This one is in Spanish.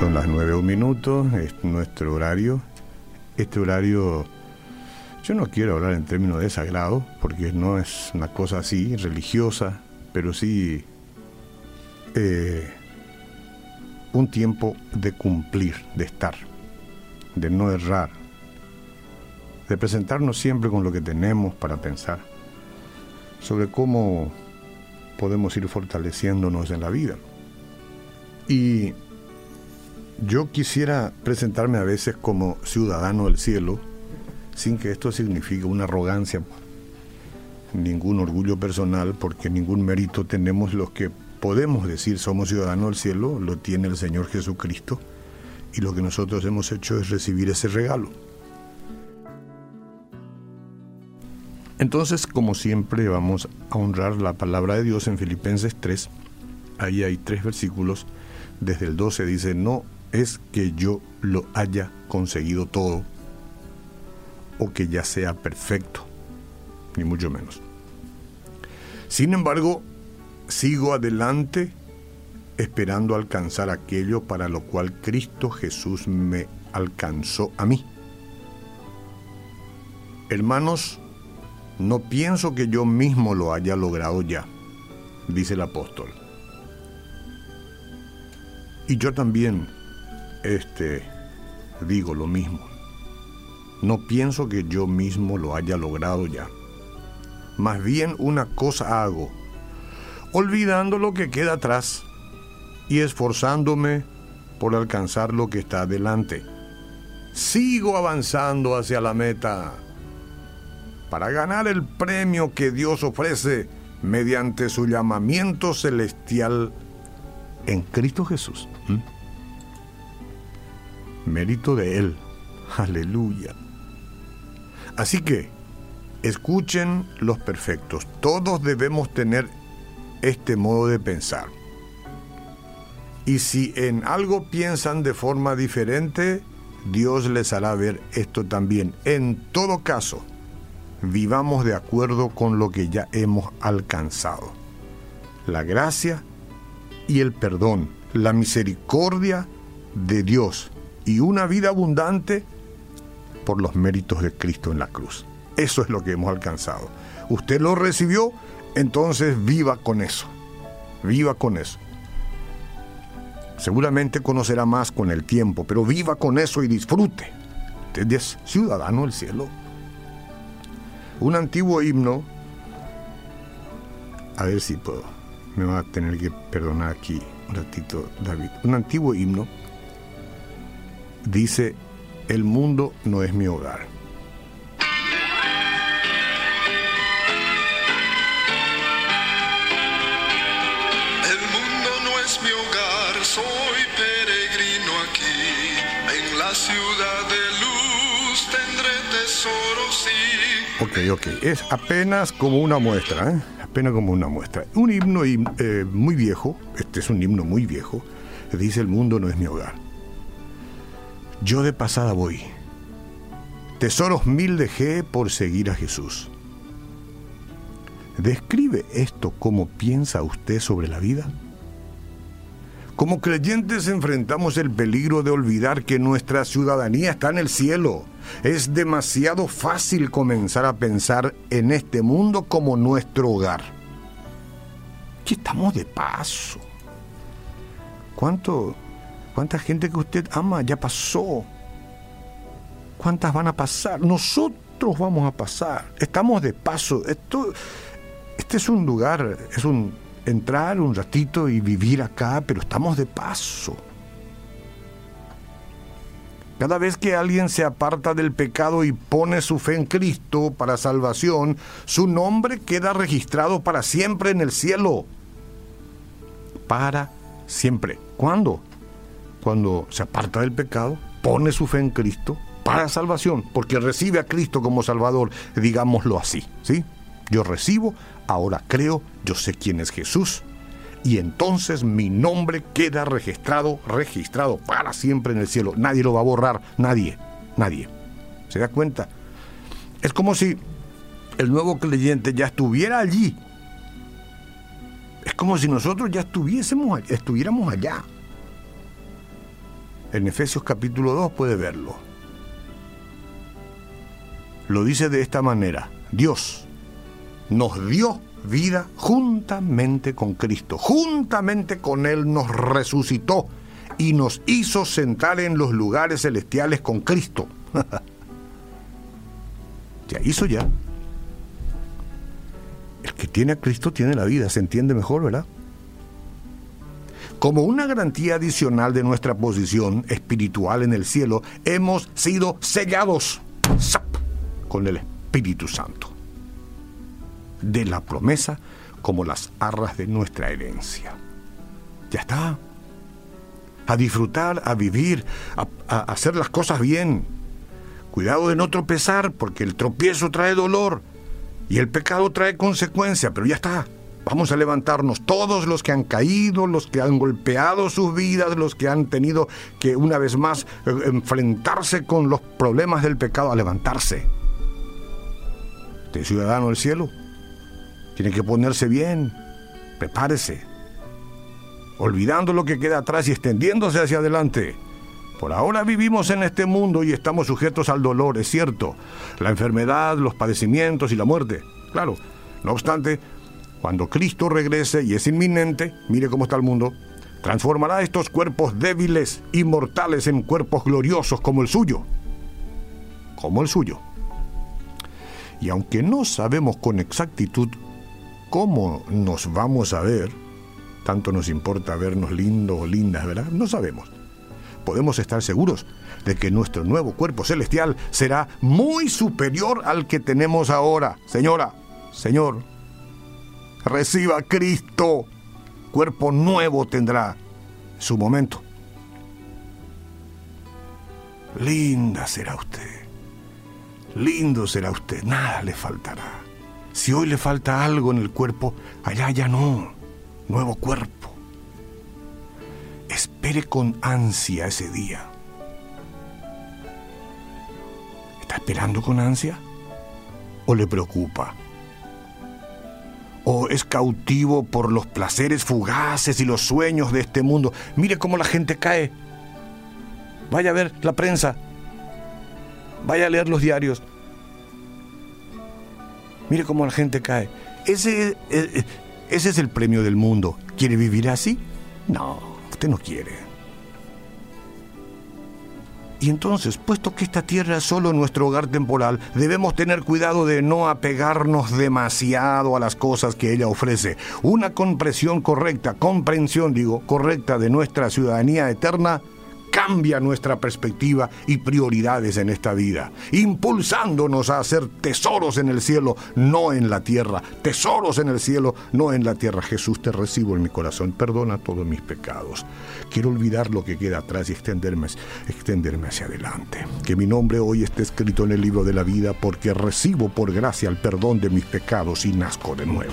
Son las nueve un minuto, es nuestro horario. Este horario, yo no quiero hablar en términos de sagrado, porque no es una cosa así, religiosa, pero sí eh, un tiempo de cumplir, de estar, de no errar, de presentarnos siempre con lo que tenemos para pensar sobre cómo podemos ir fortaleciéndonos en la vida. Y yo quisiera presentarme a veces como ciudadano del cielo, sin que esto signifique una arrogancia, ningún orgullo personal, porque ningún mérito tenemos los que podemos decir somos ciudadanos del cielo, lo tiene el Señor Jesucristo, y lo que nosotros hemos hecho es recibir ese regalo. Entonces, como siempre, vamos a honrar la palabra de Dios en Filipenses 3. Ahí hay tres versículos. Desde el 12 dice, no es que yo lo haya conseguido todo o que ya sea perfecto, ni mucho menos. Sin embargo, sigo adelante esperando alcanzar aquello para lo cual Cristo Jesús me alcanzó a mí. Hermanos, no pienso que yo mismo lo haya logrado ya, dice el apóstol. Y yo también este, digo lo mismo. No pienso que yo mismo lo haya logrado ya. Más bien una cosa hago, olvidando lo que queda atrás y esforzándome por alcanzar lo que está delante. Sigo avanzando hacia la meta para ganar el premio que Dios ofrece mediante su llamamiento celestial en Cristo Jesús. ¿Mm? Mérito de Él. Aleluya. Así que, escuchen los perfectos. Todos debemos tener este modo de pensar. Y si en algo piensan de forma diferente, Dios les hará ver esto también. En todo caso, vivamos de acuerdo con lo que ya hemos alcanzado. La gracia y el perdón, la misericordia de Dios y una vida abundante por los méritos de Cristo en la cruz. Eso es lo que hemos alcanzado. Usted lo recibió, entonces viva con eso. Viva con eso. Seguramente conocerá más con el tiempo, pero viva con eso y disfrute. Usted es ciudadano del cielo. Un antiguo himno, a ver si puedo, me va a tener que perdonar aquí un ratito David. Un antiguo himno dice, el mundo no es mi hogar. El mundo no es mi hogar, soy peregrino aquí. En la ciudad de luz tendré tesoros y... Ok, ok, es apenas como una muestra, ¿eh? apenas como una muestra. Un himno eh, muy viejo, este es un himno muy viejo, dice el mundo no es mi hogar. Yo de pasada voy. Tesoros mil dejé por seguir a Jesús. ¿Describe esto cómo piensa usted sobre la vida? Como creyentes enfrentamos el peligro de olvidar que nuestra ciudadanía está en el cielo. Es demasiado fácil comenzar a pensar en este mundo como nuestro hogar. Aquí estamos de paso. ¿Cuánto, ¿Cuánta gente que usted ama ya pasó? ¿Cuántas van a pasar? Nosotros vamos a pasar. Estamos de paso. Esto, este es un lugar, es un entrar un ratito y vivir acá, pero estamos de paso. Cada vez que alguien se aparta del pecado y pone su fe en Cristo para salvación, su nombre queda registrado para siempre en el cielo. Para siempre. ¿Cuándo? Cuando se aparta del pecado, pone su fe en Cristo para salvación, porque recibe a Cristo como Salvador, digámoslo así, ¿sí? Yo recibo, ahora creo, yo sé quién es Jesús, y entonces mi nombre queda registrado, registrado para siempre en el cielo. Nadie lo va a borrar, nadie, nadie. ¿Se da cuenta? Es como si el nuevo creyente ya estuviera allí. Es como si nosotros ya estuviésemos, estuviéramos allá. En Efesios capítulo 2 puede verlo. Lo dice de esta manera. Dios nos dio vida juntamente con Cristo. Juntamente con Él nos resucitó y nos hizo sentar en los lugares celestiales con Cristo. ya hizo ya. El que tiene a Cristo tiene la vida, se entiende mejor, ¿verdad? Como una garantía adicional de nuestra posición espiritual en el cielo, hemos sido sellados con el Espíritu Santo. De la promesa como las arras de nuestra herencia. Ya está. A disfrutar, a vivir, a, hacer las cosas bien. Cuidado de no tropezar porque el tropiezo trae dolor y el pecado trae consecuencia, pero ya está. Vamos a levantarnos todos los que han caído, los que han golpeado sus vidas, los que han tenido que una vez más eh, enfrentarse con los problemas del pecado, a levantarse. Usted ciudadano del cielo, tiene que ponerse bien, prepárese, olvidando lo que queda atrás y extendiéndose hacia adelante. Por ahora vivimos en este mundo y estamos sujetos al dolor, es cierto, la enfermedad, los padecimientos y la muerte. Claro, no obstante, cuando Cristo regrese y es inminente, mire cómo está el mundo, transformará estos cuerpos débiles y mortales en cuerpos gloriosos como el suyo. Como el suyo. Y aunque no sabemos con exactitud cómo nos vamos a ver, tanto nos importa vernos lindos o lindas, ¿verdad? No sabemos podemos estar seguros de que nuestro nuevo cuerpo celestial será muy superior al que tenemos ahora. Señora, Señor, reciba a Cristo. Cuerpo nuevo tendrá su momento. Linda será usted. Lindo será usted. Nada le faltará. Si hoy le falta algo en el cuerpo, allá ya no. Nuevo cuerpo espere con ansia ese día. ¿Está esperando con ansia? ¿O le preocupa? ¿O es cautivo por los placeres fugaces y los sueños de este mundo? Mire cómo la gente cae. Vaya a ver la prensa. Vaya a leer los diarios. Mire cómo la gente cae. Ese, eh, ese es el premio del mundo. ¿Quiere vivir así? No usted no quiere. Y entonces, puesto que esta tierra es solo nuestro hogar temporal, debemos tener cuidado de no apegarnos demasiado a las cosas que ella ofrece. Una comprensión correcta, comprensión digo, correcta de nuestra ciudadanía eterna cambia nuestra perspectiva y prioridades en esta vida, impulsándonos a hacer tesoros en el cielo, no en la tierra, tesoros en el cielo, no en la tierra. Jesús, te recibo en mi corazón, perdona todos mis pecados. Quiero olvidar lo que queda atrás y extenderme, extenderme hacia adelante. Que mi nombre hoy esté escrito en el libro de la vida porque recibo por gracia el perdón de mis pecados y nazco de nuevo.